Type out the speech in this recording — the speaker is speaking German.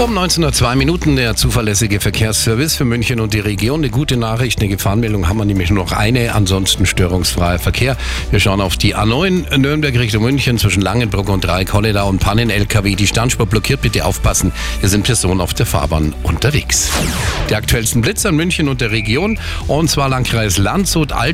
Um 1902 Minuten der zuverlässige Verkehrsservice für München und die Region. Eine gute Nachricht, eine Gefahrenmeldung haben wir nämlich nur noch eine, ansonsten störungsfreier Verkehr. Wir schauen auf die A9 Nürnberg Richtung München zwischen Langenbruck und Dreieck-Holledau und Pannen-LKW. Die Standspur blockiert, bitte aufpassen. Hier sind Personen auf der Fahrbahn unterwegs. Die aktuellsten Blitzer in München und der Region und zwar Landkreis Landshut, Alt